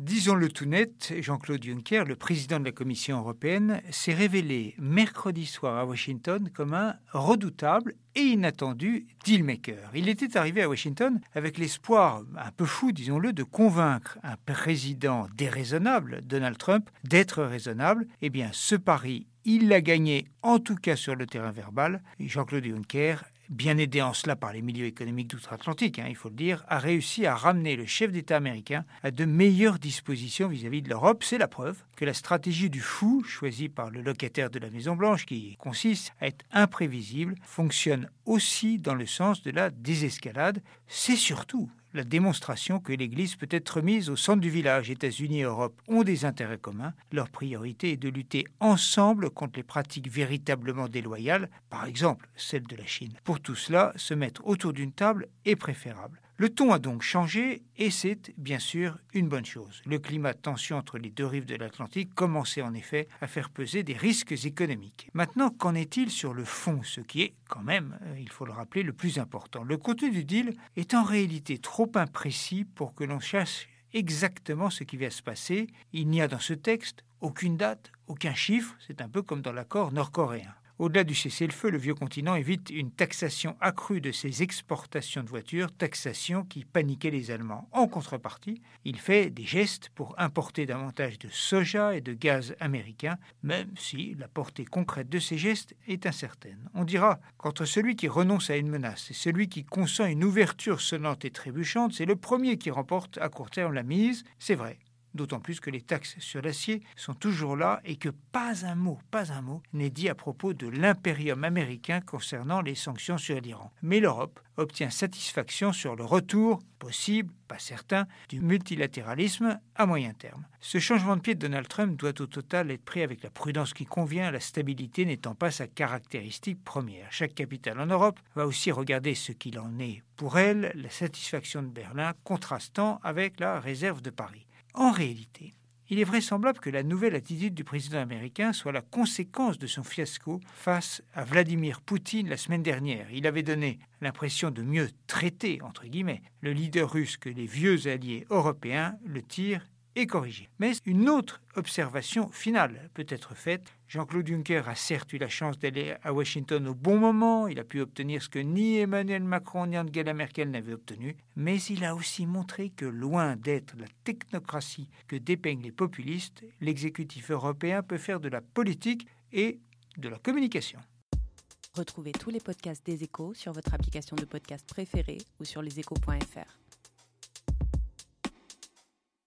Disons-le tout net, Jean-Claude Juncker, le président de la Commission européenne, s'est révélé mercredi soir à Washington comme un redoutable et inattendu dealmaker. Il était arrivé à Washington avec l'espoir, un peu fou disons-le, de convaincre un président déraisonnable, Donald Trump, d'être raisonnable. Eh bien, ce pari, il l'a gagné, en tout cas sur le terrain verbal. Jean-Claude Juncker bien aidé en cela par les milieux économiques d'outre-Atlantique, hein, il faut le dire, a réussi à ramener le chef d'État américain à de meilleures dispositions vis-à-vis de l'Europe. C'est la preuve que la stratégie du fou, choisie par le locataire de la Maison-Blanche, qui consiste à être imprévisible, fonctionne aussi dans le sens de la désescalade. C'est surtout la démonstration que l'Église peut être mise au centre du village. États-Unis et Europe ont des intérêts communs. Leur priorité est de lutter ensemble contre les pratiques véritablement déloyales, par exemple celle de la Chine. Pour tout cela, se mettre autour d'une table est préférable. Le ton a donc changé et c'est bien sûr une bonne chose. Le climat de tension entre les deux rives de l'Atlantique commençait en effet à faire peser des risques économiques. Maintenant, qu'en est-il sur le fond, ce qui est quand même, euh, il faut le rappeler, le plus important? Le contenu du deal est en réalité trop imprécis pour que l'on cherche exactement ce qui va se passer. Il n'y a dans ce texte aucune date, aucun chiffre, c'est un peu comme dans l'accord nord-coréen. Au-delà du cessez-le-feu, le vieux continent évite une taxation accrue de ses exportations de voitures, taxation qui paniquait les Allemands. En contrepartie, il fait des gestes pour importer davantage de soja et de gaz américain, même si la portée concrète de ces gestes est incertaine. On dira qu'entre celui qui renonce à une menace et celui qui consent une ouverture sonnante et trébuchante, c'est le premier qui remporte à court terme la mise. C'est vrai, d'autant plus que les taxes sur l'acier sont toujours là et que pas un mot, pas un mot n'est dit à propos de l'impérium américain concernant les sanctions sur l'Iran. Mais l'Europe obtient satisfaction sur le retour, possible, pas certain, du multilatéralisme à moyen terme. Ce changement de pied de Donald Trump doit au total être pris avec la prudence qui convient, la stabilité n'étant pas sa caractéristique première. Chaque capitale en Europe va aussi regarder ce qu'il en est pour elle, la satisfaction de Berlin contrastant avec la réserve de Paris. En réalité, il est vraisemblable que la nouvelle attitude du président américain soit la conséquence de son fiasco face à Vladimir Poutine la semaine dernière. Il avait donné l'impression de mieux traiter, entre guillemets, le leader russe que les vieux alliés européens le tirent et. Mais une autre observation finale peut être faite. Jean-Claude Juncker a certes eu la chance d'aller à Washington au bon moment, il a pu obtenir ce que ni Emmanuel Macron ni Angela Merkel n'avaient obtenu, mais il a aussi montré que loin d'être la technocratie que dépeignent les populistes, l'exécutif européen peut faire de la politique et de la communication. Retrouvez tous les podcasts des échos sur votre application de podcast préférée ou sur leséchos.fr.